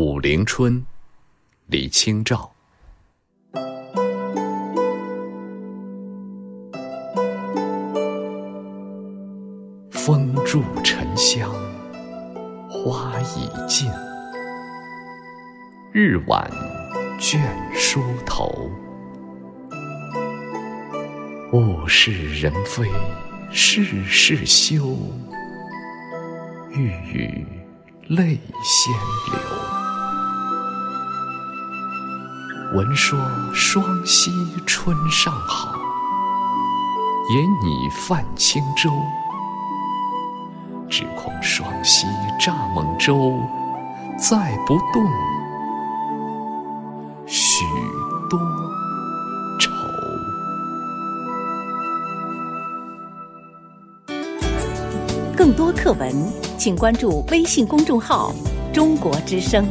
武陵春，李清照。风住沉香，花已尽，日晚倦梳头。物是人非事事休，欲语泪先流。闻说双溪春尚好，也拟泛轻舟。只恐双溪蚱蜢舟，载不动许多愁。更多课文，请关注微信公众号“中国之声”。